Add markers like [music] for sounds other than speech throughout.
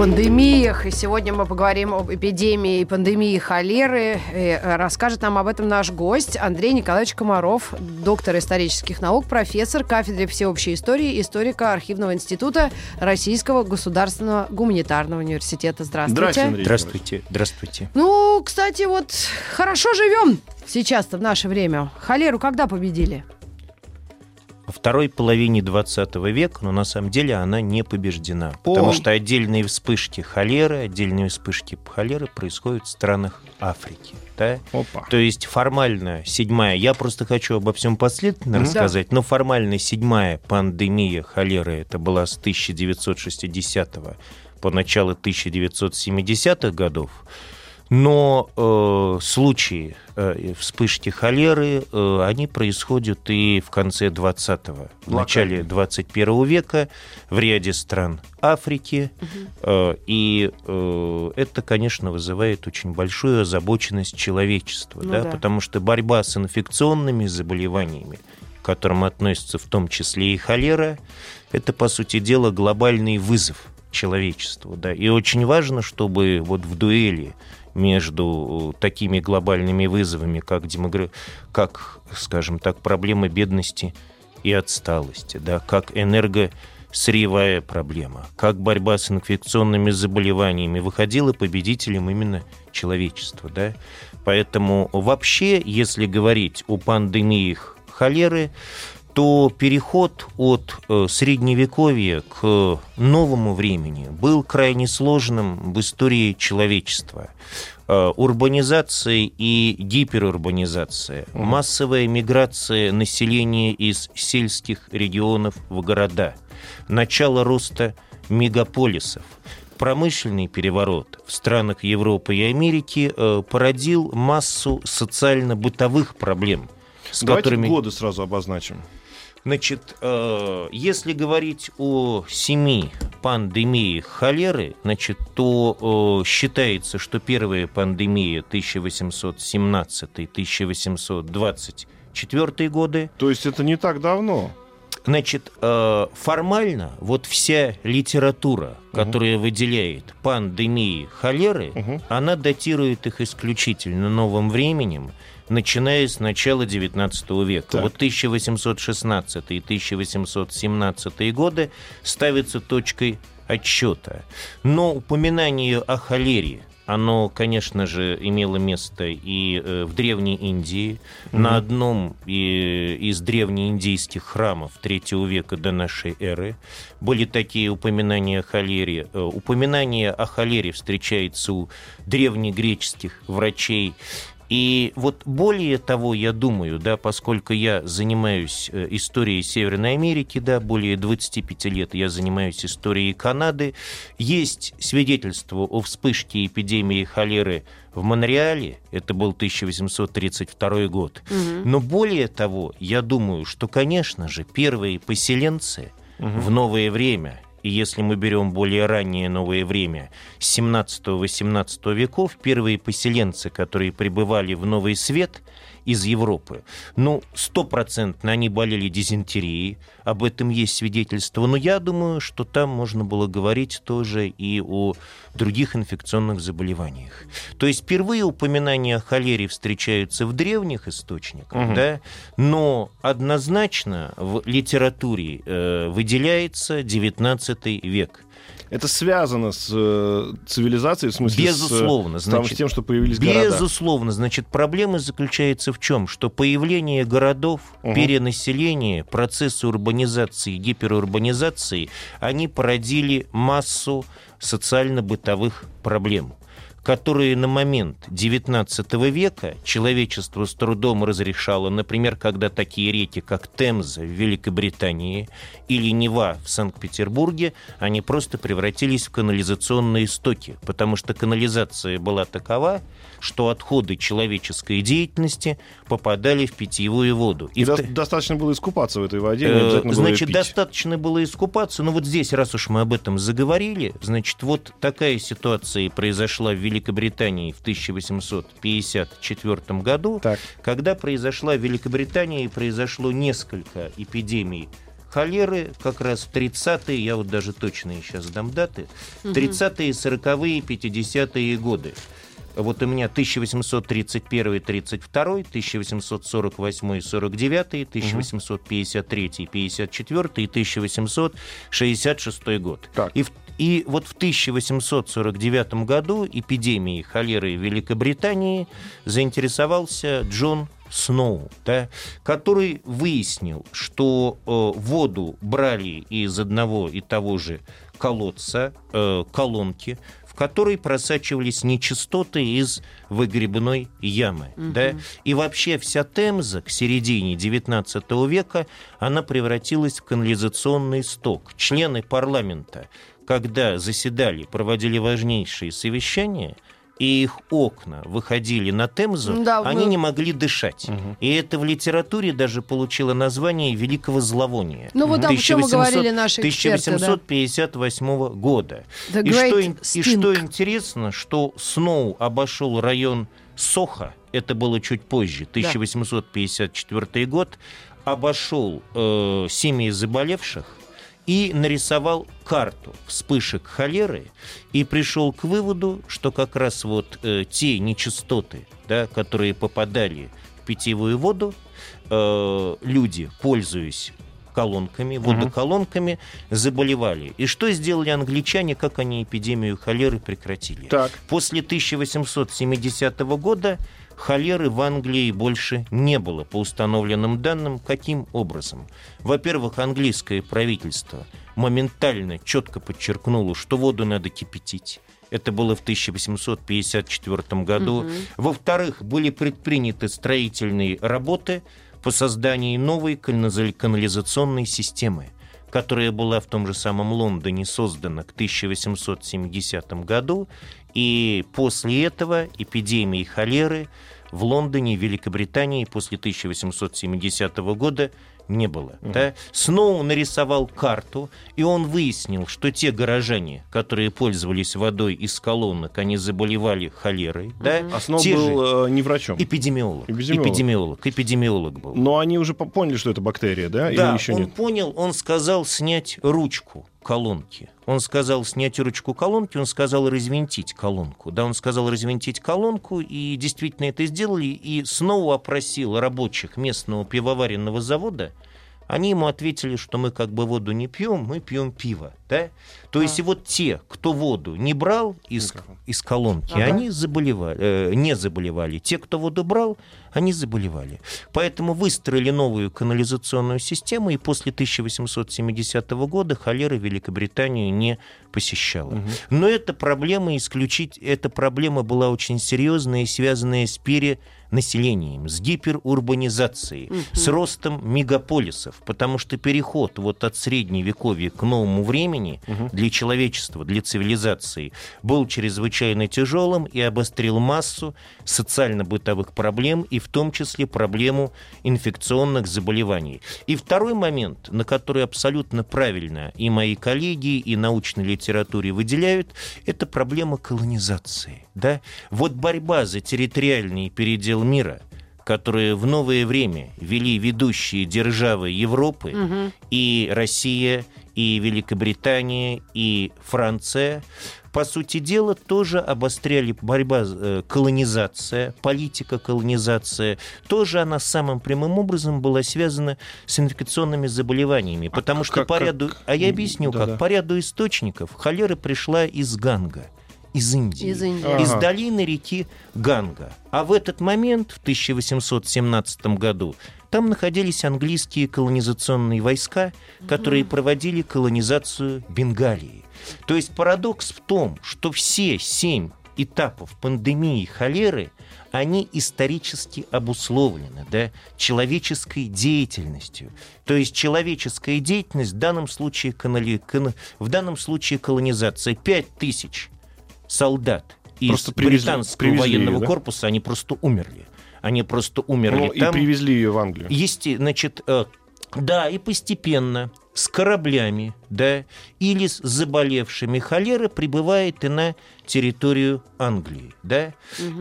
Пандемиях. И сегодня мы поговорим об эпидемии и пандемии холеры. И э, расскажет нам об этом наш гость Андрей Николаевич Комаров, доктор исторических наук, профессор кафедры всеобщей истории, историка Архивного института Российского государственного гуманитарного университета. Здравствуйте. Здравствуйте, Андрей Здравствуйте, здравствуйте. Ну, кстати, вот хорошо живем сейчас-то в наше время. Холеру когда победили? Во второй половине 20 века, но на самом деле она не побеждена. Потому что отдельные вспышки холеры, отдельные вспышки холеры происходят в странах Африки. Да? Опа. То есть формально седьмая, я просто хочу обо всем последовательно Да. рассказать, но формально седьмая пандемия холеры, это была с 1960 по начало 1970-х годов, но э, случаи э, вспышки холеры, э, они происходят и в конце 20-го, в начале 21 века в ряде стран Африки. Э, и э, это, конечно, вызывает очень большую озабоченность человечества, Ну да, да. потому что борьба с инфекционными заболеваниями, к которым относится в том числе и холера, это, по сути дела, глобальный вызов человечеству. Да. И очень важно, чтобы вот в дуэли между такими глобальными вызовами, как, демогра... как скажем так, проблема бедности и отсталости, да, как энергосырьевая проблема, как борьба с инфекционными заболеваниями, выходило победителем именно человечество. Да. Поэтому вообще, если говорить о пандемиях холеры, то переход от э, средневековья к новому времени был крайне сложным в истории человечества. Э, урбанизация и гиперурбанизация, массовая миграция населения из сельских регионов в города, начало роста мегаполисов, промышленный переворот в странах Европы и Америки э, породил массу социально-бытовых проблем, с Давайте которыми... годы сразу обозначим. Значит, э, если говорить о семи пандемиях холеры, значит, то э, считается, что первая пандемия 1817-1824 годы, То есть это не так давно. Значит, э, формально вот вся литература, которая выделяет пандемии холеры, Мгм. она датирует их исключительно новым временем, начиная с начала XIX века. Так. Вот 1816 и 1817 годы ставятся точкой отсчета. Но упоминание о холере, оно, конечно же, имело место и э, в Древней Индии, на одном и- из древнеиндийских храмов третьего века до нашей эры были такие упоминания о холере. Э, Упоминание о холере встречается у древнегреческих врачей. И вот более того, я думаю, да, поскольку я занимаюсь э, историей Северной Америки, да, более 25 лет я занимаюсь историей Канады, есть свидетельство о вспышке эпидемии холеры в Монреале, это был 1832 год. Но более того, я думаю, что, конечно же, первые поселенцы в новое время и если мы берем более раннее новое время, 17-18 веков, первые поселенцы, которые прибывали в Новый Свет из Европы, ну, стопроцентно они болели дизентерией, об этом есть свидетельство, но я думаю, что там можно было говорить тоже и о других инфекционных заболеваниях. То есть впервые упоминания о холере встречаются в древних источниках, да, но однозначно в литературе э, выделяется 19 век. Это связано с э, цивилизацией, в смысле Безусловно, с, э, значит, с тем, что появились города. Безусловно, значит, проблема заключается в чем? Что появление городов, Мгм. перенаселение, процессы урбанизации, гиперурбанизации, они породили массу социально-бытовых проблем которые на момент XIX века человечество с трудом разрешало, например, когда такие реки, как Темза в Великобритании или Нева в Санкт-Петербурге, они просто превратились в канализационные стоки, потому что канализация была такова, что отходы человеческой деятельности попадали в питьевую воду. И в до- т- достаточно было искупаться в этой воде, не Э, обязательно было Значит, пить. достаточно было искупаться. Но вот здесь, раз уж мы об этом заговорили, значит, вот такая ситуация и произошла в Великобритании в 1854 году, Так. когда произошла в Великобритании произошло несколько эпидемий холеры как раз в 30-е, я вот даже точные сейчас дам даты, 30-е, 40-е, 50-е годы. Вот у меня 1831-32, 1848-49, 1853-54 и 1866 год. Так. И, в- и вот в 1849 году эпидемией холеры в Великобритании заинтересовался Джон Сноу, да, который выяснил, что э, воду брали из одного и того же колодца, э, колонки, которой просачивались нечистоты из выгребной ямы. Да? И вообще вся Темза к середине XIX века, она превратилась в канализационный сток. Члены парламента, когда заседали, проводили важнейшие совещания, и их окна выходили на Темзу, Да, они мы- не могли дышать. И это в литературе даже получило название великого зловония. Ну вот, да, о чем мы 1800 говорили наши эксперты, да. 1858 года. The И что, и что интересно, что Сноу обошел район Соха, это было чуть позже, 1854 год, обошел э, семьи заболевших и нарисовал карту вспышек холеры и пришел к выводу, что как раз вот э, те нечистоты, да, которые попадали в питьевую воду, э, люди, пользуясь колонками, водоколонками, заболевали. И что сделали англичане, как они эпидемию холеры прекратили? Так. После 1870 года холеры в Англии больше не было, по установленным данным. Каким образом? Во-первых, английское правительство моментально четко подчеркнуло, что воду надо кипятить. Это было в 1854 году. Во-вторых, были предприняты строительные работы по созданию новой канализа- канализационной системы которая была в том же самом Лондоне создана к 1870 году, и после этого эпидемии холеры в Лондоне, Великобритании после 1870 года не было. Да? Сноу нарисовал карту, и он выяснил, что те горожане, которые пользовались водой из колонок, они заболевали холерой. Да? А Сноу Те же- был э, не врачом. Эпидемиолог. Эпидемиолог. Эпидемиолог. Эпидемиолог был. Но они уже по- поняли, что это бактерия, да? Да, Или еще он нет? понял, он сказал снять ручку колонки. Он сказал снять ручку колонки, он сказал развинтить колонку. Да, он сказал развинтить колонку, и действительно это сделали. И снова опросил рабочих местного пивоваренного завода. Они ему ответили, что мы как бы воду не пьем, мы пьем пиво. Да? То есть и вот те, кто воду не брал из, из колонки, Ага. они заболевали, э, не заболевали. Те, кто воду брал, они заболевали. Поэтому выстроили новую канализационную систему, и после 1870 года холера Великобританию не посещала. Но эта проблема исключить, эта проблема была очень серьезная и связанная с перенаселением, с гиперурбанизацией, с ростом мегаполисов, потому что переход вот от средневековья к новому времени для человечества, для цивилизации был чрезвычайно тяжелым и обострил массу социально-бытовых проблем, и в том числе проблему инфекционных заболеваний. И второй момент, на который абсолютно правильно и мои коллеги, и научной литературе выделяют, это проблема колонизации. Да? Вот борьба за территориальный передел мира – которые в новое время вели ведущие державы Европы, и Россия, и Великобритания, и Франция, по сути дела, тоже обостряли борьба, э, колонизация, политика колонизация, тоже она самым прямым образом была связана с инфекционными заболеваниями, потому что как- по как- ряду, а я объясню Да-да. как, по ряду источников холера пришла из Ганга, из Индии Из Индии. Ага. из долины реки Ганга. А в этот момент, в 1817 году, там находились английские колонизационные войска, которые проводили колонизацию Бенгалии. То есть парадокс в том, что все семь этапов пандемии холеры, они исторически обусловлены да, человеческой деятельностью. То есть человеческая деятельность в данном случае, канали, в данном случае колонизация. Пять тысяч солдат из Просто привезли- британского привезли военного её, да? корпуса, они просто умерли. Они просто умерли Ну, и там. привезли ее в Англию. Есте, значит, э, да, и постепенно с кораблями, да, или с заболевшими холеры прибывает и на территорию Англии, да.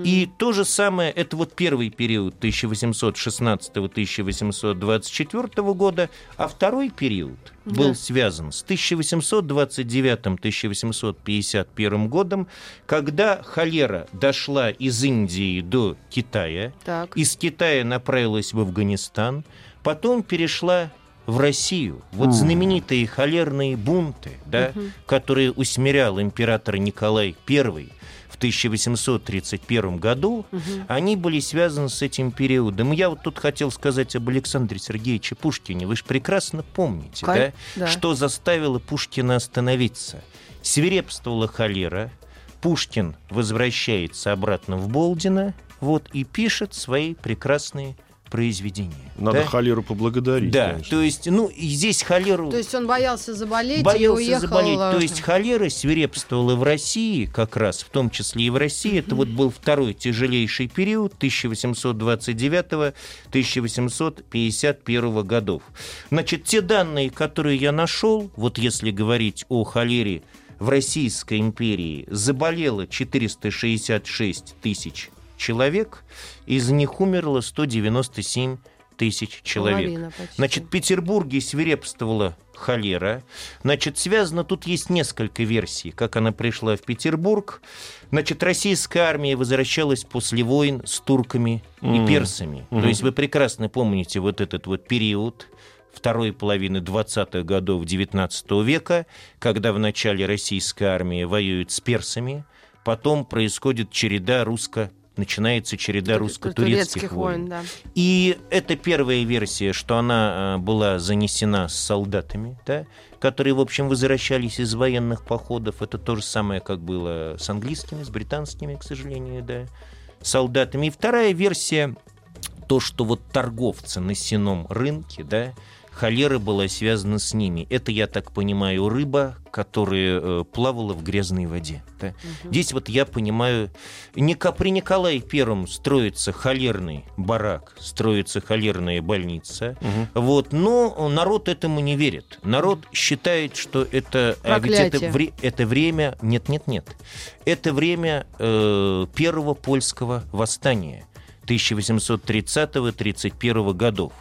И то же самое, это вот первый период 1816-1824 года, а второй период был Да. связан с 1829-1851 годом, когда холера дошла из Индии до Китая, Так. из Китая направилась в Афганистан, потом перешла в Россию. Вот знаменитые холерные бунты, да, которые усмирял император Николай I в 1831 году, они были связаны с этим периодом. Я вот тут хотел сказать об Александре Сергеевиче Пушкине. Вы же прекрасно помните, Кон- да, да. что заставило Пушкина остановиться. Свирепствовала холера, Пушкин возвращается обратно в Болдино, вот, и пишет свои прекрасные произведения. Надо да? холеру поблагодарить, Да, конечно. то есть, ну, и здесь холеру... То есть он боялся заболеть и Боялся уехал... заболеть. э, То есть холера свирепствовала в России, как раз, в том числе и в России. Это вот был второй тяжелейший период 1829-1851 годов. Значит, те данные, которые я нашел, вот если говорить о холере в Российской империи, заболело 466 тысяч человек, из них умерло 197 тысяч человек. Половина почти. Значит, в Петербурге свирепствовала холера. Значит, связано, тут есть несколько версий, как она пришла в Петербург. Значит, российская армия возвращалась после войн с турками и Мгм. персами. То есть вы прекрасно помните вот этот вот период второй половины 20-х годов 19 века, когда в начале российская армия воюет с персами, потом происходит череда русско начинается череда русско-турецких войн. да. И это первая версия, что она э, была занесена с солдатами, да, которые, в общем, возвращались из военных походов. Это то же самое, как было с английскими, с британскими, к сожалению, да, солдатами. И вторая версия, то, что вот торговцы на сеном рынке, да, холера была связана с ними. Это, я так понимаю, рыба, которая э, плавала в грязной воде. да. Здесь вот я понимаю, Ника- при Николае Первом строится холерный барак, строится холерная больница, вот, но народ этому не верит. Народ считает, что это, а ведь это, вре- это время, нет, нет, нет, это время э, первого польского восстания 1830-31 годов.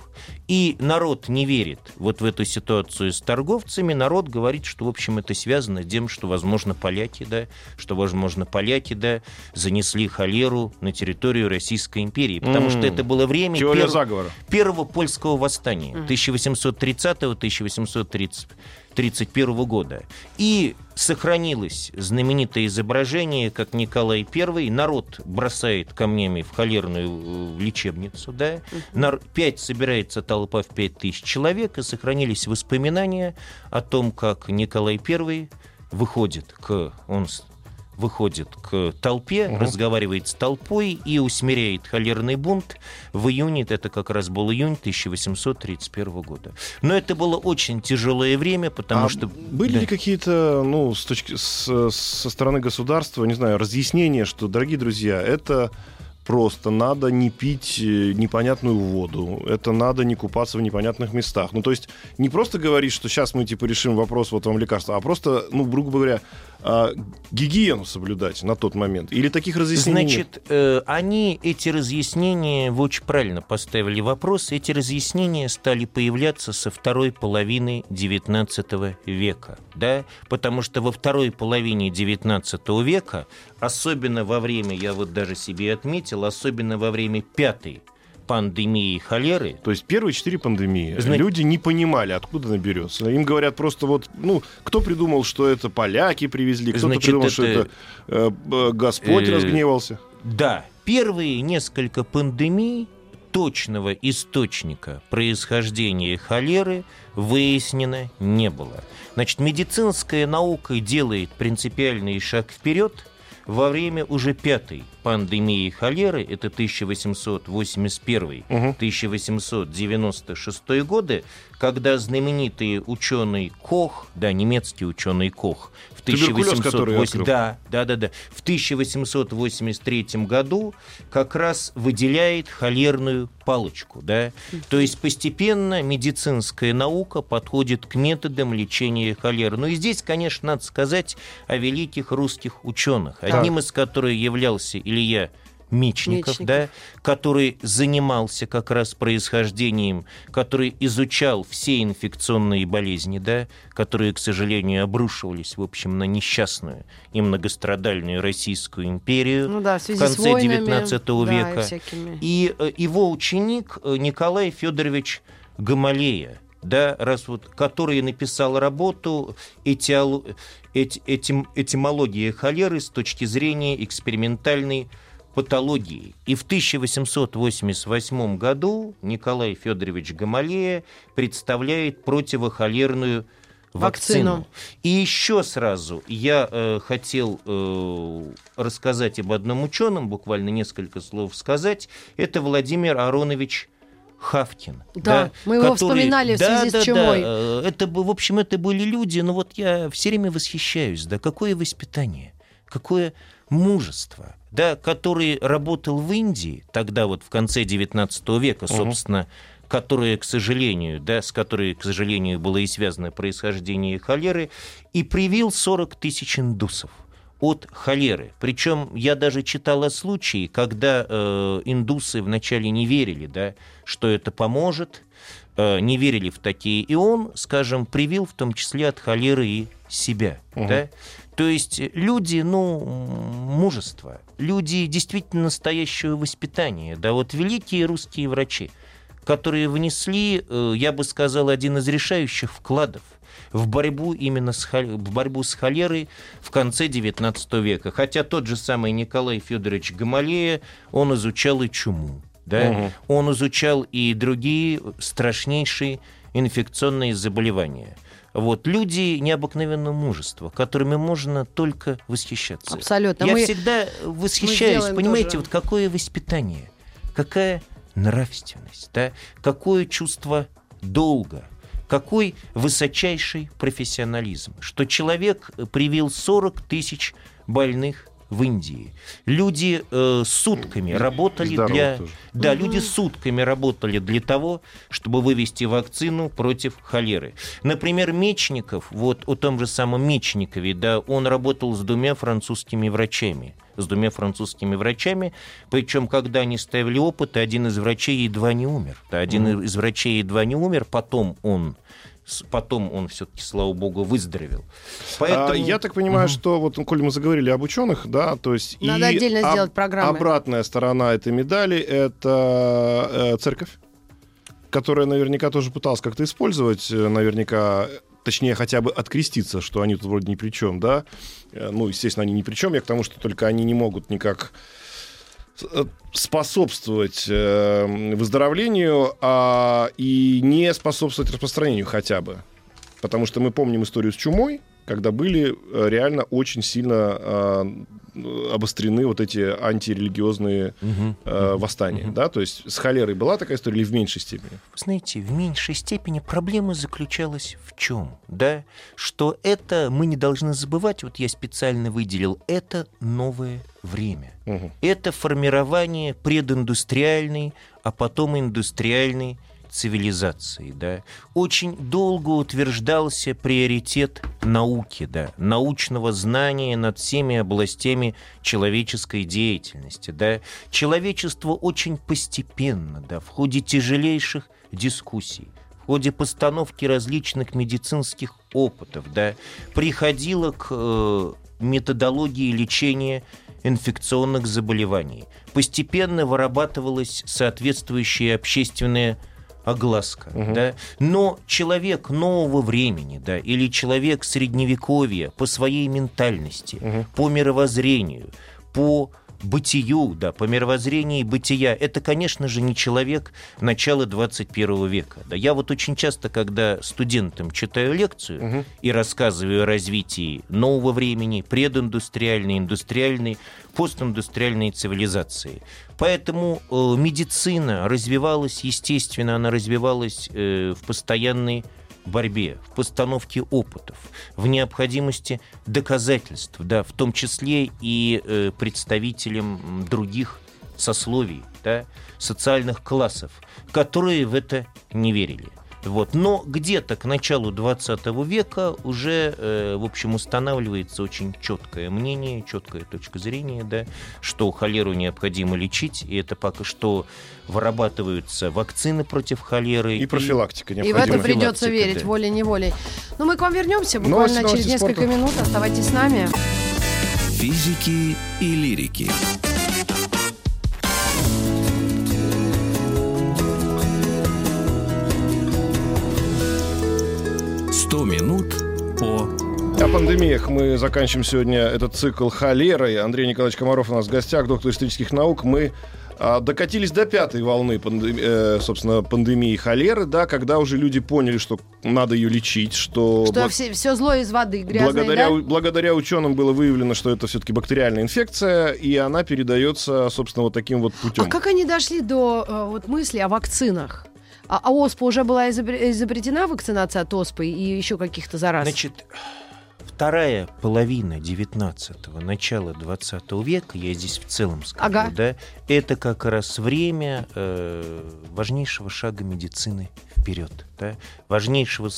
И народ не верит вот в эту ситуацию с торговцами. Народ говорит, что, в общем, это связано с тем, что, возможно, поляки, да, что, возможно, поляки, да, занесли холеру на территорию Российской империи. Потому М. что это было время перв- заговора. первого польского восстания 1830-1831 года. И сохранилось знаменитое изображение, как Николай I, народ бросает камнями в холерную э, лечебницу, да, пять собирается толпа в пять тысяч человек, и сохранились воспоминания о том, как Николай I выходит к... Он выходит к толпе, разговаривает с толпой и усмиряет холерный бунт в июне, это как раз был июнь 1831 года. Но это было очень тяжелое время, потому А что... были Да. ли какие-то, ну, с точки, с- со стороны государства, не знаю, разъяснения, что, дорогие друзья, это просто надо не пить э, непонятную воду, это надо не купаться в непонятных местах. Ну, то есть не просто говорить, что сейчас мы, типа, решим вопрос, вот вам лекарства, а просто, ну, грубо говоря, а, гигиену соблюдать на тот момент. Или таких разъяснений нет? Значит, э, они эти разъяснения, вы очень правильно поставили вопрос, эти разъяснения стали появляться со второй половины XIX века, да, потому что во второй половине XIX века, особенно во время, я вот даже себе отметил, особенно во время пятой пандемии холеры, То есть первые четыре пандемии Зна- люди не понимали, откуда она берется. Им говорят просто вот, ну, кто придумал, что это поляки привезли, кто-то Значит, придумал, что это- это э, э, Господь Э, разгневался. Да, первые несколько пандемий точного источника происхождения холеры выяснено не было. Значит, медицинская наука делает принципиальный шаг вперед во время уже пятой пандемии холеры, это 1881-1896 годы, когда знаменитый ученый Кох, да, немецкий ученый Кох, в 1808, да, да, да, да, в 1883 году как раз выделяет холерную палочку, да, то есть постепенно медицинская наука подходит к методам лечения холеры. Ну и здесь, конечно, надо сказать о великих русских ученых, одним из которых являлся Илья Мечников, Мечников, да, который занимался как раз происхождением, который изучал все инфекционные болезни, да, которые, к сожалению, обрушивались, в общем, на несчастную и многострадальную Российскую империю ну, да, в, в конце XIX века. Да, и, и э, его ученик э, Николай Федорович Гамалея, да, раз вот, который написал работу этиол, эти, этим, «Этимология холеры» с точки зрения экспериментальной патологии. И в 1888 году Николай Федорович Гамалея представляет противохолерную вакцину. вакцину. И еще сразу я э, хотел э, рассказать об одном ученом, буквально несколько слов сказать. Это Владимир Аронович Хавкин. Да, да мы его который... вспоминали в связи да, с чумой. Да, э, это, в общем, это были люди, но вот я все время восхищаюсь, да, какое воспитание, какое мужество, да, который работал в Индии, тогда вот в конце XIX века, собственно, угу которая, к сожалению, да, с которой, к сожалению, было и связано происхождение холеры, и привил 40 тысяч индусов от холеры. Причем я даже читал о случае, когда э, индусы вначале не верили, да, что это поможет, э, не верили в такие, и он, скажем, привил в том числе от холеры и себя. Угу. Да? То есть люди, ну, мужество, люди действительно настоящего воспитания. Да, вот великие русские врачи, которые внесли, э, я бы сказал, один из решающих вкладов в борьбу именно с, в борьбу с холерой в конце XIX века. Хотя тот же самый Николай Федорович Гамалея, он изучал и чуму. Да? Угу. Он изучал и другие страшнейшие инфекционные заболевания – вот, люди необыкновенного мужества, которыми можно только восхищаться. Абсолютно. Я мы, всегда восхищаюсь, понимаете, тоже. вот какое воспитание, какая нравственность, да? какое чувство долга, какой высочайший профессионализм, что человек привил 40 тысяч больных в Индии. Люди э, сутками работали Здорово для... Тоже. Да, угу. люди сутками работали для того, чтобы вывести вакцину против холеры. Например, Мечников, вот о том же самом Мечникове, да, он работал с двумя французскими врачами с двумя французскими врачами. Причем, когда они ставили опыт, один из врачей едва не умер. Один mm. из врачей едва не умер, потом он потом он все-таки, слава богу, выздоровел. Поэтому... А, я так понимаю, угу. что вот, коль мы заговорили об ученых, да, то есть надо и отдельно об... сделать программу. Обратная сторона этой медали это э, церковь, которая наверняка тоже пыталась как-то использовать, э, наверняка точнее, хотя бы откреститься, что они тут вроде ни при чем, да. Э, ну, естественно, они ни при чем. Я к тому, что только они не могут никак способствовать э, выздоровлению а, и не способствовать распространению хотя бы. Потому что мы помним историю с чумой, когда были э, реально очень сильно э, обострены вот эти антирелигиозные угу, э, восстания. Угу. Да? То есть с холерой была такая история или в меньшей степени? Знаете, в меньшей степени проблема заключалась в чем? Да? Что это, мы не должны забывать, вот я специально выделил, это новое время. Угу. Это формирование прединдустриальной, а потом индустриальной цивилизации, да, очень долго утверждался приоритет науки, да, научного знания над всеми областями человеческой деятельности, да. Человечество очень постепенно, да, в ходе тяжелейших дискуссий, в ходе постановки различных медицинских опытов, да, приходило к э, методологии лечения инфекционных заболеваний. Постепенно вырабатывалась соответствующая общественная огласка, угу. да, но человек нового времени, да, или человек средневековья по своей ментальности, угу. по мировоззрению, по бытию, да, по мировоззрению бытия, это, конечно же, не человек начала 21 века. Да. Я вот очень часто, когда студентам читаю лекцию угу. и рассказываю о развитии нового времени, прединдустриальной, индустриальной, постиндустриальной цивилизации. Поэтому э, медицина развивалась, естественно, она развивалась э, в постоянной борьбе, в постановке опытов, в необходимости доказательств, да, в том числе и э, представителям других сословий, да, социальных классов, которые в это не верили. Вот. Но где-то к началу 20 века уже, э, в общем, устанавливается очень четкое мнение, четкая точка зрения, да, что холеру необходимо лечить, и это пока что вырабатываются вакцины против холеры. И профилактика И в это придется верить, да. волей-неволей. Ну, мы к вам вернемся буквально новости, через несколько спорта. минут. Оставайтесь с нами. Физики и лирики. О пандемиях мы заканчиваем сегодня этот цикл холерой. Андрей Николаевич Комаров у нас в гостях, доктор исторических наук. Мы а, докатились до пятой волны, э, собственно, пандемии холеры, да, когда уже люди поняли, что надо ее лечить, что... Что благ... все, все зло из воды грязное, благодаря, да? благодаря ученым было выявлено, что это все-таки бактериальная инфекция, и она передается, собственно, вот таким вот путем. А как они дошли до э, вот мысли о вакцинах? А, а ОСПА уже была изобретена, вакцинация от ОСПы и еще каких-то зараз? Значит, вторая половина 19-го, начало 20 века, я здесь в целом скажу, ага. да, это как раз время э, важнейшего шага медицины вперед. Да, важнейшего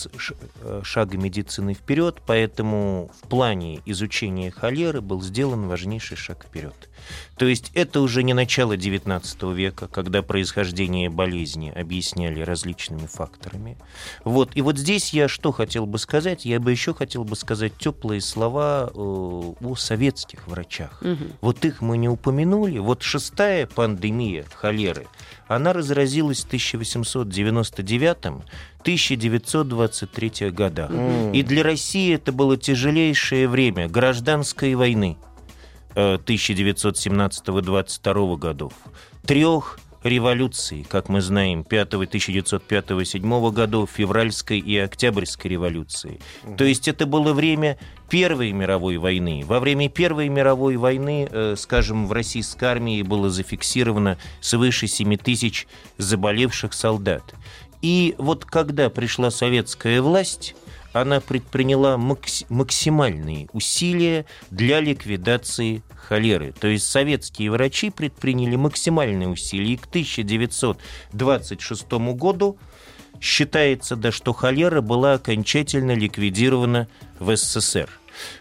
э, шага медицины вперед, поэтому в плане изучения холеры был сделан важнейший шаг вперед. То есть это уже не начало XIX века, когда происхождение болезни объясняли различными факторами. Вот. И вот здесь я что хотел бы сказать? Я бы еще хотел бы сказать теплые слова э, о советских врачах. Угу. Вот их мы не упомянули. Вот шестая пандемия холеры, она разразилась в 1899-1923 годах. Mm. И для России это было тяжелейшее время гражданской войны 1917-22 годов, трех революций, как мы знаем, 5 1905-1907 годов, февральской и октябрьской революции. Угу. То есть это было время Первой мировой войны. Во время Первой мировой войны, э, скажем, в российской армии было зафиксировано свыше 7 тысяч заболевших солдат. И вот когда пришла советская власть, она предприняла максимальные усилия для ликвидации холеры. То есть советские врачи предприняли максимальные усилия. И к 1926 году считается, да, что холера была окончательно ликвидирована в СССР.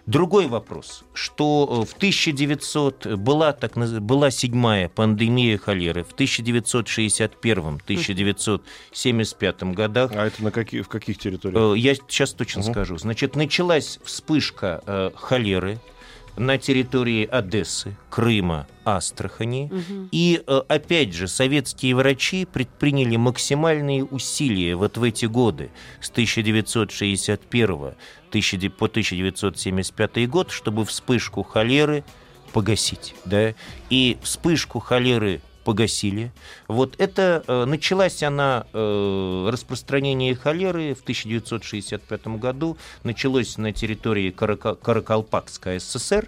Другой вопрос, что э, в 1900 была, так, была седьмая пандемия холеры в 1961-1975 годах. А это на какие, в каких территориях? Э, я сейчас точно угу. скажу. Значит, началась вспышка э, холеры на территории Одессы, Крыма, Астрахани. Угу. И, э, опять же, советские врачи предприняли максимальные усилия вот в эти годы, с 1961 по 1975 год, чтобы вспышку холеры погасить. Да? И вспышку холеры погасили. Вот это э, началась она, э, распространение холеры в 1965 году, началось на территории Карака, Каракалпакской ССР,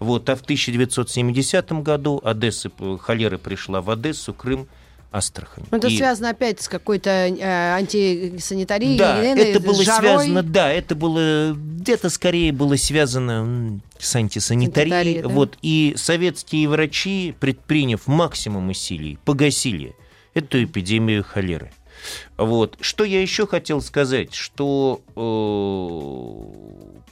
вот, а в 1970 году Одесса, холера пришла в Одессу, Крым, Астрахань. Это и... связано опять с какой-то э, антисанитарией? Да, это было жарой. связано, да, это было, где-то скорее было связано с антисанитарией. Да? Вот, и советские врачи, предприняв максимум усилий, погасили эту эпидемию холеры. Вот. Что я еще хотел сказать, что э,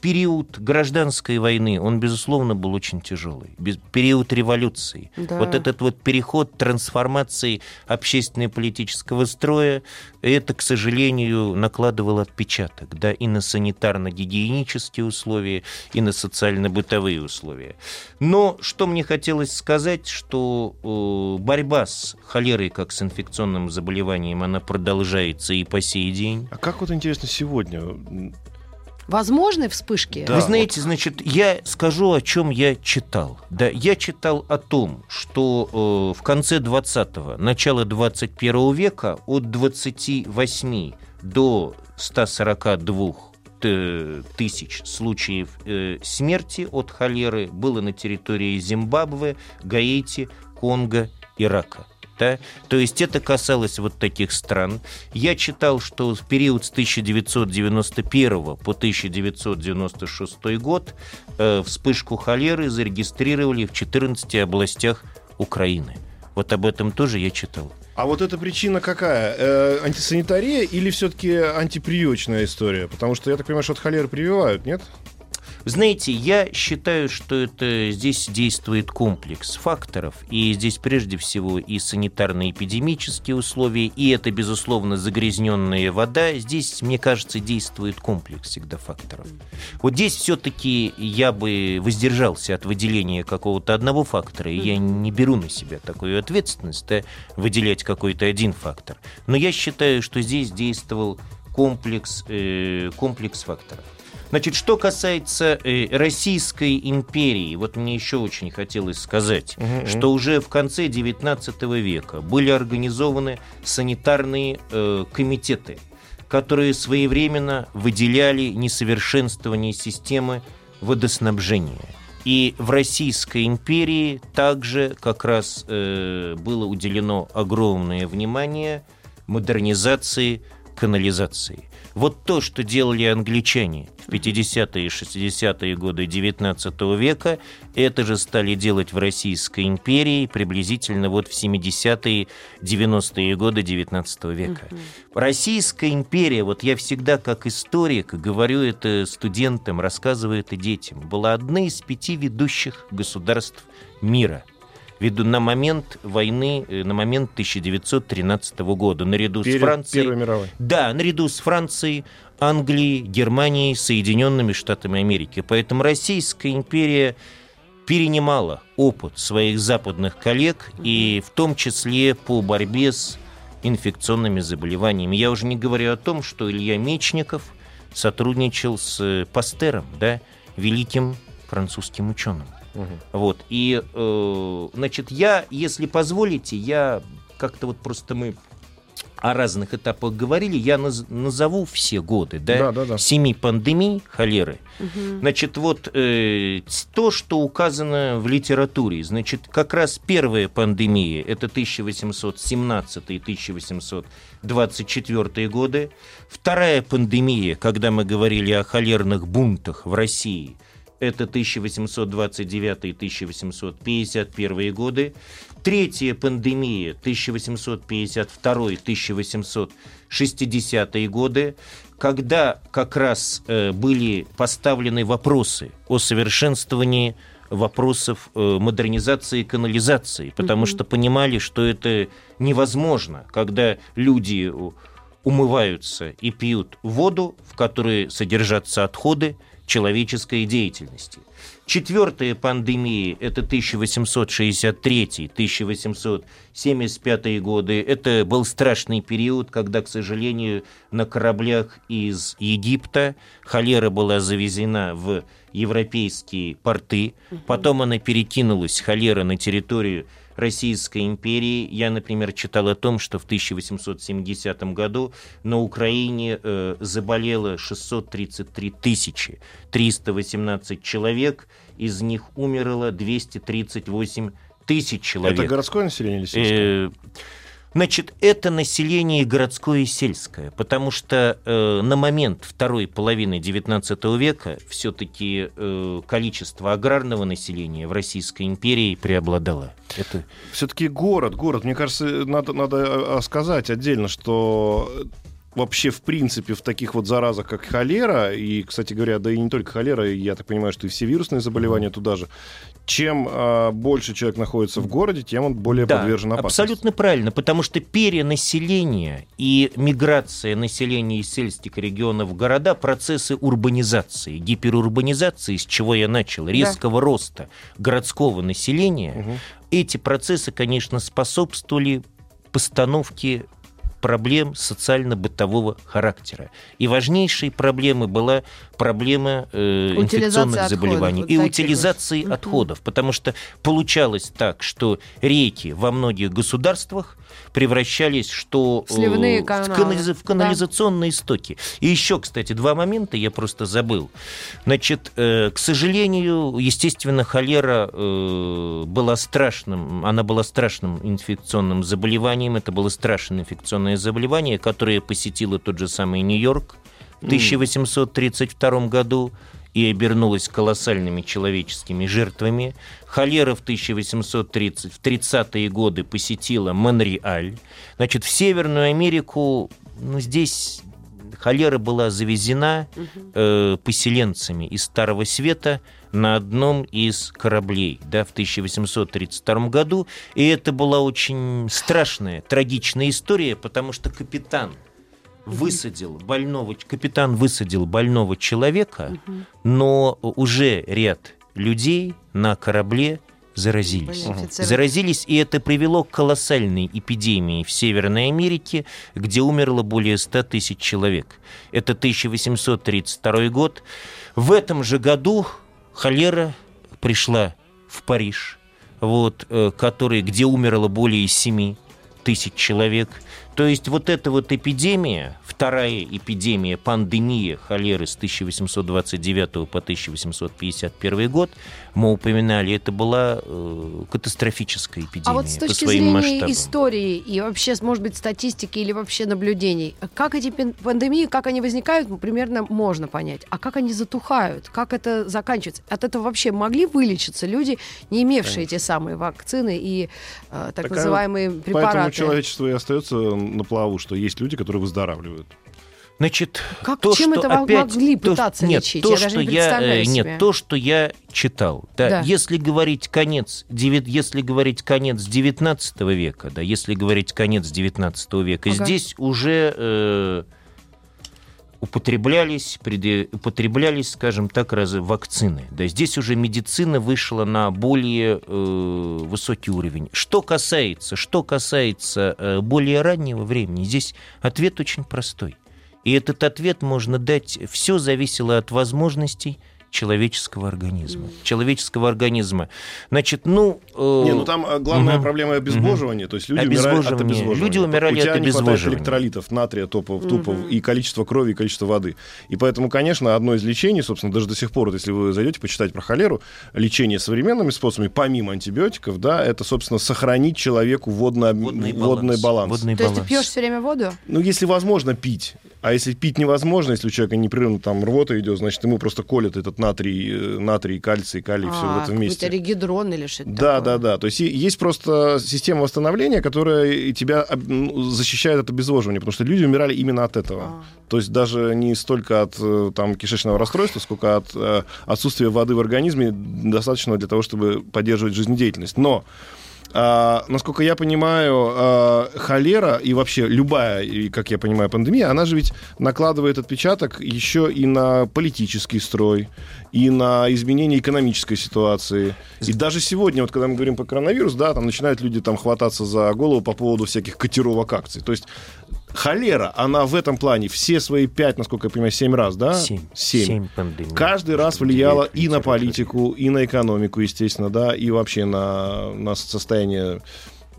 период гражданской войны, он, безусловно, был очень тяжелый. Период революции. Да. Вот этот вот переход трансформации общественно-политического строя, это, к сожалению, накладывало отпечаток да, и на санитарно-гигиенические условия, и на социально-бытовые условия. Но что мне хотелось сказать, что э, борьба с холерой как с инфекционным заболеванием, она продолжается и по сей день. А как вот интересно сегодня возможны вспышки? Вы знаете, значит, я скажу, о чем я читал. Да, я читал о том, что э, в конце 20-го, начало 21 века от 28 до 142 э, тысяч случаев э, смерти от холеры было на территории Зимбабве, Гаити, Конго, Ирака. Да? То есть это касалось вот таких стран. Я читал, что в период с 1991 по 1996 год э, вспышку холеры зарегистрировали в 14 областях Украины. Вот об этом тоже я читал. А вот эта причина какая? Э, антисанитария или все-таки антиприючная история? Потому что я так понимаю, что от холеры прививают, нет? Знаете, я считаю, что это здесь действует комплекс факторов, и здесь прежде всего и санитарно-эпидемические условия, и это, безусловно, загрязненная вода. Здесь, мне кажется, действует комплекс всегда факторов. Вот здесь все-таки я бы воздержался от выделения какого-то одного фактора, и я не беру на себя такую ответственность, да, выделять какой-то один фактор. Но я считаю, что здесь действовал комплекс, э, комплекс факторов. Значит, что касается э, Российской империи, вот мне еще очень хотелось сказать, угу. что уже в конце XIX века были организованы санитарные э, комитеты, которые своевременно выделяли несовершенствование системы водоснабжения. И в Российской империи также как раз э, было уделено огромное внимание модернизации канализации. Вот то, что делали англичане в 50-е и 60-е годы XIX века, это же стали делать в Российской империи приблизительно вот в 70-е, 90-е годы XIX века. Российская империя, вот я всегда как историк говорю это студентам, рассказываю это детям, была одной из пяти ведущих государств мира – Виду на момент войны, э, на момент 1913 года, наряду Перед с Францией. Первой мировой. Да, наряду с Францией, Англией, Германией, Соединенными Штатами Америки. Поэтому Российская империя перенимала опыт своих западных коллег, и в том числе по борьбе с инфекционными заболеваниями. Я уже не говорю о том, что Илья Мечников сотрудничал с э, Пастером, да, великим французским ученым. Угу. Вот. И, э, значит, я, если позволите, я как-то вот просто мы о разных этапах говорили, я наз, назову все годы, да, да, да, да. семи пандемий холеры. Угу. Значит, вот э, то, что указано в литературе, значит, как раз первая пандемия, это 1817-1824 годы, вторая пандемия, когда мы говорили о холерных бунтах в России – это 1829-1851 годы. Третья пандемия 1852-1860 годы, когда как раз э, были поставлены вопросы о совершенствовании вопросов э, модернизации и канализации, потому mm-hmm. что понимали, что это невозможно, когда люди умываются и пьют воду, в которой содержатся отходы, человеческой деятельности. Четвертая пандемия – это 1863-1875 годы. Это был страшный период, когда, к сожалению, на кораблях из Египта холера была завезена в европейские порты. Потом она перекинулась, холера, на территорию Российской империи. Я, например, читал о том, что в 1870 году на Украине э, заболело 633 тысячи, 318 человек, из них умерло 238 тысяч человек. Это городское население или сельское? Э, Значит, это население городское и сельское, потому что э, на момент второй половины XIX века все-таки э, количество аграрного населения в Российской империи преобладало. Это... Все-таки город, город. Мне кажется, надо, надо сказать отдельно, что вообще, в принципе, в таких вот заразах, как холера, и, кстати говоря, да и не только холера, я так понимаю, что и все вирусные заболевания туда же, чем э, больше человек находится в городе, тем он более да, подвержен опасности. Абсолютно правильно, потому что перенаселение и миграция населения из сельских регионов в города процессы урбанизации, гиперурбанизации, с чего я начал, резкого да. роста городского населения, угу. эти процессы, конечно, способствовали постановке проблем социально-бытового характера. И важнейшей проблемой была проблемы э, инфекционных заболеваний отходов, и вот утилизации вот. отходов. Потому что получалось так, что реки во многих государствах превращались что В сливные э, каналы. в, канализа- в канализационные стоки. И еще, кстати, два момента я просто забыл. Значит, э, к сожалению, естественно, холера э, была страшным, она была страшным инфекционным заболеванием. Это было страшное инфекционное заболевание, которое посетило тот же самый Нью-Йорк в 1832 году и обернулось колоссальными человеческими жертвами. Холера в 1830, в 30-е годы посетила Монреаль. Значит, в Северную Америку, ну, здесь холера была завезена э, поселенцами из Старого Света на одном из кораблей да, в 1832 году. И это была очень страшная, трагичная история, потому что капитан высадил больного, капитан высадил больного человека, но уже ряд людей на корабле заразились. Заразились, и это привело к колоссальной эпидемии в Северной Америке, где умерло более 100 тысяч человек. Это 1832 год. В этом же году холера пришла в Париж, вот, э, который, где умерло более 7 тысяч человек. То есть вот эта вот эпидемия, вторая эпидемия, пандемия холеры с 1829 по 1851 год, мы упоминали, это была э, катастрофическая эпидемия А вот с по точки своим зрения масштабам. истории и вообще, может быть, статистики или вообще наблюдений, как эти пандемии, как они возникают, примерно можно понять. А как они затухают? Как это заканчивается? От этого вообще могли вылечиться люди, не имевшие эти самые вакцины и э, так Так, а называемые Поэтому препараты? человечество и остается на плаву, что есть люди, которые выздоравливают. Значит, Как- то, чем что это опять, могли то, пытаться нет, лечить? То, Я что даже не я, э, себе. Нет, то, что я читал. Да, Да. Если говорить конец, девят- если говорить конец 19 века, да, если говорить конец 19 века, Ага. здесь уже э, употреблялись, преде- употреблялись, скажем так, раз, вакцины. Да, здесь уже медицина вышла на более э, высокий уровень. Что касается, что касается э, более раннего времени, здесь ответ очень простой. И этот ответ можно дать, все зависело от возможностей человеческого организма. Человеческого организма. Значит, ну... э, Не, ну там а, главная мгм. проблема обезвоживания. То есть люди умирали от Обезвоживание. обезвоживания. Люди умирали У тебя от не хватает электролитов, натрия, топов, тупов, и количество крови, и количество воды. И поэтому, конечно, одно из лечений, собственно, даже до сих пор, вот если вы зайдете почитать про холеру, лечение современными способами, помимо антибиотиков, да, это, собственно, сохранить человеку водно- водный водный баланс. Водный То есть ты баланс. пьешь все время воду? Ну, если возможно, пить. А если пить невозможно, если у человека непрерывно там рвота идет, значит, ему просто колят этот натрий, э, натрий, кальций, калий, все А, в этом вместе. Какой-то регидрон или что-то Да, такое? да, да. То есть есть просто система восстановления, которая тебя защищает от обезвоживания, потому что люди умирали именно от этого. А. То есть даже не столько от э, там, кишечного расстройства, сколько от э, отсутствия воды в организме достаточно для того, чтобы поддерживать жизнедеятельность. Но а, насколько я понимаю, а, холера и вообще любая, и, как я понимаю, пандемия, она же ведь накладывает отпечаток еще и на политический строй, и на изменение экономической ситуации. И даже сегодня, вот когда мы говорим про коронавирус, да, там начинают люди там хвататься за голову по поводу всяких котировок акций. То есть холера, она в этом плане все свои пять, насколько я понимаю, семь раз, да? Семь. Семь. Семь пандемий. Каждый раз влияла и на политику, и на экономику, естественно, да, и вообще на, на состояние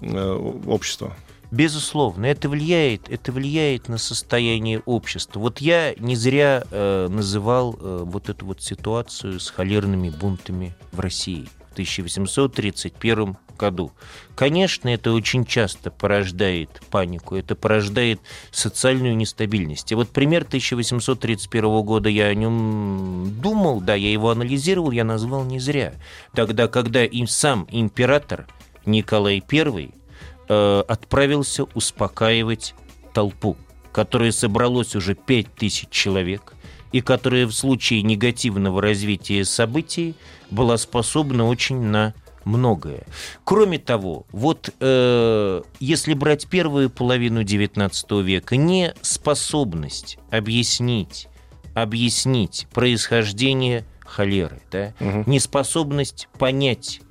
э, общества. Безусловно, это влияет, это влияет на состояние общества. Вот я не зря э, называл э, вот эту вот ситуацию с холерными бунтами в России в 1831 году. Конечно, это очень часто порождает панику, это порождает социальную нестабильность. И вот пример 1831 года я о нем думал, да, я его анализировал, я назвал не зря. Тогда, когда им сам император Николай I э, отправился успокаивать толпу, которая собралось уже 5000 человек, и которая в случае негативного развития событий была способна очень на многое. Кроме того, вот э, если брать первую половину XIX века, не способность объяснить, объяснить происхождение холеры, да, неспособность понять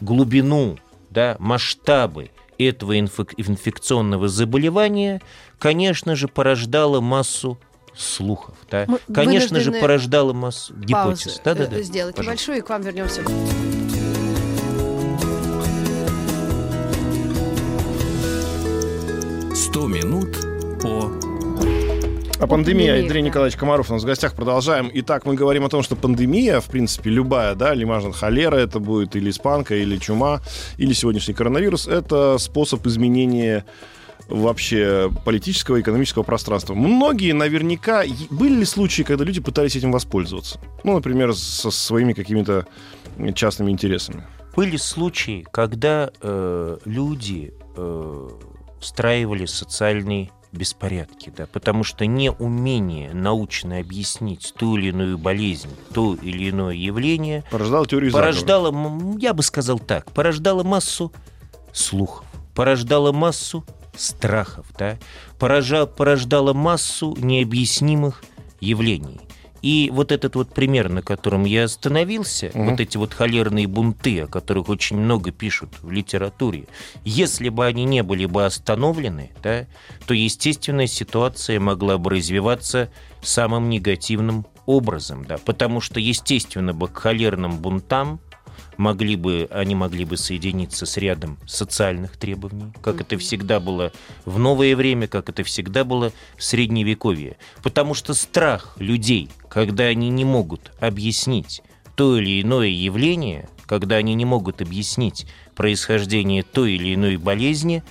глубину, да, масштабы этого инфек- инфекционного заболевания, конечно же, порождала массу слухов. Да? Мы Конечно же, порождала массу гипотез. Да, да, э, да. сделать Пожалуйста. небольшую, и к вам вернемся. 100 минут по... А пандемия, Андрей да. Николаевич Комаров у нас в гостях. Продолжаем. Итак, мы говорим о том, что пандемия, в принципе, любая, да, лимажен холера, это будет или испанка, или чума, или сегодняшний коронавирус, это способ изменения вообще политического и экономического пространства. Многие наверняка... Были ли случаи, когда люди пытались этим воспользоваться? Ну, например, со своими какими-то частными интересами. Были случаи, когда э, люди э, устраивали социальные беспорядки, да, потому что неумение научно объяснить ту или иную болезнь, то или иное явление Порождал теорию заговора. порождало, м, я бы сказал так, порождало массу слухов, порождало массу страхов, да, поража- порождало массу необъяснимых явлений. И вот этот вот пример, на котором я остановился, Мгм. вот эти вот холерные бунты, о которых очень много пишут в литературе, если бы они не были бы остановлены, да, то естественная ситуация могла бы развиваться самым негативным образом, да, потому что, естественно, бы к холерным бунтам могли бы, они могли бы соединиться с рядом социальных требований, как это всегда было в новое время, как это всегда было в средневековье. Потому что страх людей, когда они не могут объяснить то или иное явление, когда они не могут объяснить происхождение той или иной болезни,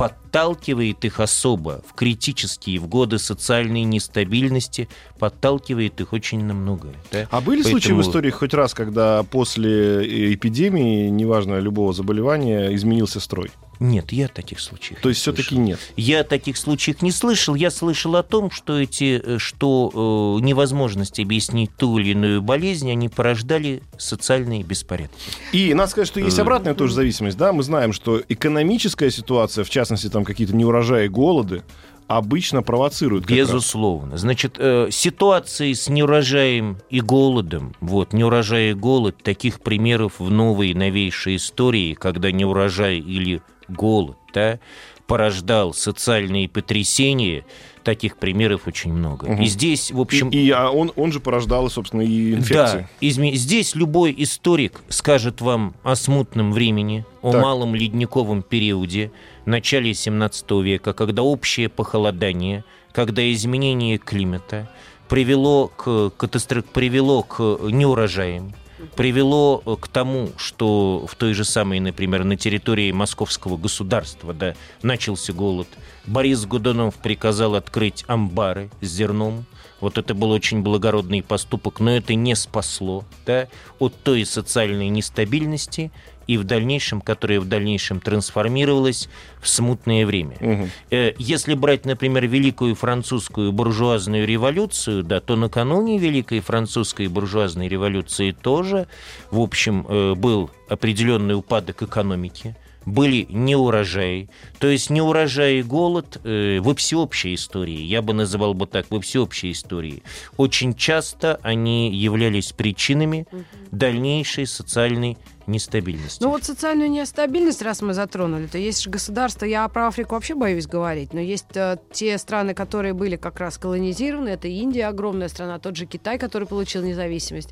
подталкивает их особо в критические, в годы социальной нестабильности, подталкивает их очень на многое. да. А были случаи в Поэтому- истории хоть раз, когда после эпидемии, неважно, любого заболевания, изменился строй? Нет, я таких случаев То не есть все-таки слышал. нет. Я о таких случаях не слышал. Я слышал о том, что эти, э, что э, невозможность объяснить ту или иную болезнь, они порождали социальные беспорядки. И надо сказать, что есть Э. обратная тоже зависимость. Да? Мы знаем, что экономическая ситуация, в частности, там какие-то неурожаи, голоды, обычно провоцируют. как раз. Безусловно. Значит, э, ситуации с неурожаем и голодом, вот, неурожай и голод, таких примеров в новой, новейшей истории, когда неурожай или голод, да, порождал социальные потрясения, таких примеров очень много. Мгм. И здесь, в общем... И, и, а он, он же порождал, собственно, и инфекции. Да, изме- здесь любой историк скажет вам о смутном времени, о Так. малом ледниковом периоде, начале 17 века, когда общее похолодание, когда изменение климата привело к, катастро- привело к неурожаям, привело э, к тому, что в той же самой, например, на территории московского государства да, начался голод. Борис Годунов приказал открыть амбары с зерном. Вот это был очень благородный поступок, но это не спасло да, от той социальной нестабильности и в дальнейшем, которая в дальнейшем трансформировалась в смутное время. Э, Если брать, например, Великую французскую буржуазную революцию, да, то накануне Великой французской буржуазной революции тоже, в общем, э, был определенный упадок экономики, были неурожаи. То есть неурожай и голод э, во всеобщей истории, я бы называл бы так, во всеобщей истории, очень часто они являлись причинами дальнейшей социальной нестабильности. Ну вот социальную нестабильность, раз мы затронули, то есть же государство, я про Африку вообще боюсь говорить, но есть э, те страны, которые были как раз колонизированы, это Индия, огромная страна, тот же Китай, который получил независимость.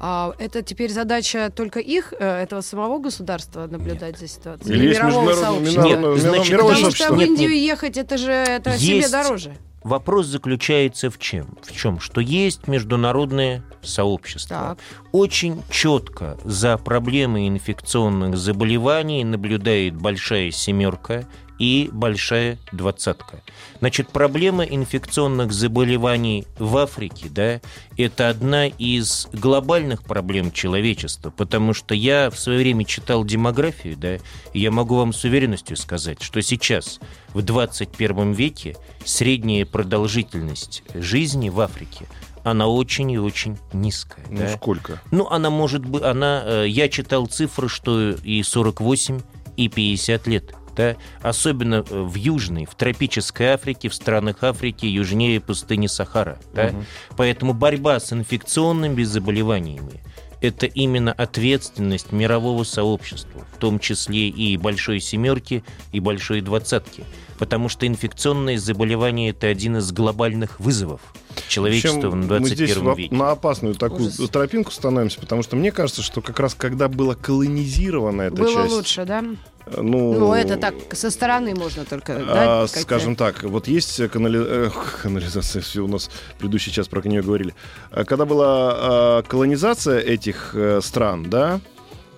А, это теперь задача только их, э, этого самого государства, наблюдать за ситуацией? Или есть мирового сообщества? Нет, значит, мировое Потому сообщество? что в Нет, Индию нет. ехать, это же это себе Есть. дороже. Вопрос заключается в чем? В чем? Что есть международное сообщество. Так. Очень четко за проблемой инфекционных заболеваний наблюдает большая семерка и большая двадцатка. Значит, проблема инфекционных заболеваний в Африке, да, это одна из глобальных проблем человечества, потому что я в свое время читал демографию, да, и я могу вам с уверенностью сказать, что сейчас, в 21 веке, средняя продолжительность жизни в Африке, она очень и очень низкая. Ну, да. сколько? Ну, она может быть, она, э, я читал цифры, что и 48, и 50 лет. Да? Особенно э, в Южной, в тропической Африке, в странах Африки, южнее пустыни Сахара. Да? Поэтому борьба с инфекционными заболеваниями это именно ответственность мирового сообщества, в том числе и большой семерки, и большой двадцатки. Потому что инфекционные заболевания – это один из глобальных вызовов. человечества в 21 мы здесь веке. на опасную такую Ужас. тропинку становимся, потому что мне кажется, что как раз когда была колонизирована эта Было часть... лучше, да? э, Ну, Ну, это так, со стороны можно только, а, да? как-то. скажем так, вот есть канали- канализация, все у нас предыдущий час про нее говорили. А Когда была а, колонизация этих э, стран, да,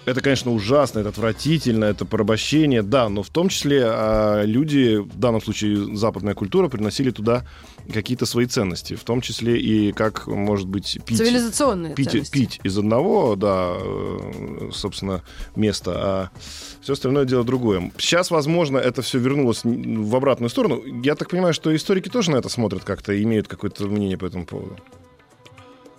это, конечно, ужасно, это отвратительно, это порабощение, да, но в том числе а, люди, в данном случае западная культура, приносили туда какие-то свои ценности, в том числе и как, может быть, пить Цивилизационные пить, ценности. пить из одного, да, э, собственно, места, а все остальное дело другое. Сейчас, возможно, это все вернулось в обратную сторону. Я так понимаю, что историки тоже на это смотрят как-то и имеют какое-то мнение по этому поводу.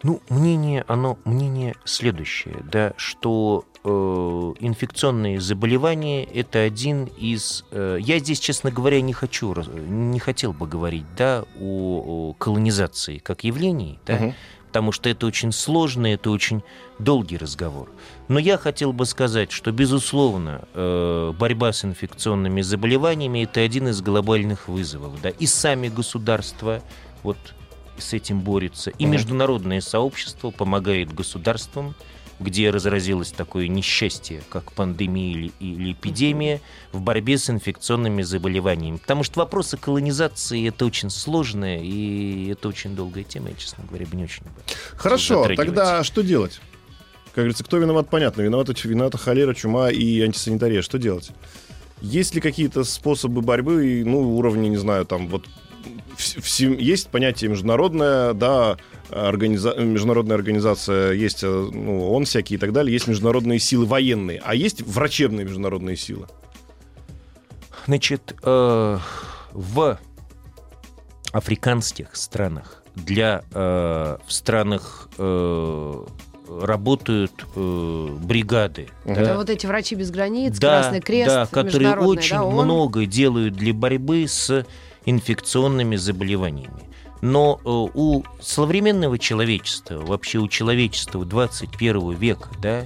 Ну, мнение, оно, мнение следующее, да, что э, инфекционные заболевания – это один из... э, я здесь, честно говоря, не хочу, не хотел бы говорить, да, о, о колонизации как явлении, да, Мгм. потому что это очень сложный, это очень долгий разговор. Но я хотел бы сказать, что, безусловно, э, борьба с инфекционными заболеваниями – это один из глобальных вызовов, да, и сами государства, вот с этим борются. И международное сообщество помогает государствам, где разразилось такое несчастье, как пандемия или, или эпидемия, в борьбе с инфекционными заболеваниями. Потому что вопросы колонизации это очень сложная и это очень долгая тема, я, честно говоря, бы не очень Хорошо, тогда что делать? Как говорится, кто виноват, понятно. Виновата, виновата холера, чума и антисанитария. Что делать? Есть ли какие-то способы борьбы, ну, уровни, не знаю, там, вот, в- в- есть понятие международное, да, организа- международная организация, есть, э, ну, ООН всякие и так далее, есть международные силы военные, а есть врачебные международные силы. Значит, э, в африканских странах для э, в странах э, работают э, бригады. Это да, вот эти врачи без границ, да, Красный Крест, да, которые очень да, ООН. много делают для борьбы с инфекционными заболеваниями. Но э, у современного человечества, вообще у человечества 21 века, да,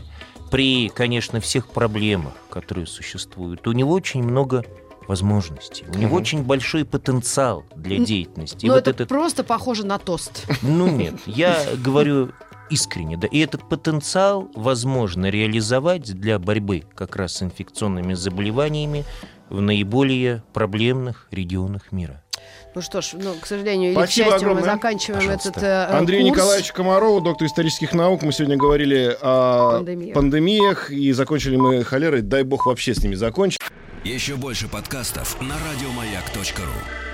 при, конечно, всех проблемах, которые существуют, у него очень много возможностей. У него Мгм. очень большой потенциал для деятельности. И Но вот это этот просто похоже на тост. ну [laughs] нет, я говорю искренне, да. И этот потенциал возможно реализовать для борьбы как раз с инфекционными заболеваниями в наиболее проблемных регионах мира. Ну что ж, ну, к сожалению, или к счастью, мы огромное. заканчиваем Пожалуйста. этот э, Андрей курс. Николаевич Комаров, доктор исторических наук. Мы сегодня говорили о Пандемиях. пандемиях и закончили мы холерой. Дай бог вообще с ними закончить. Еще больше подкастов на радиомаяк.ру.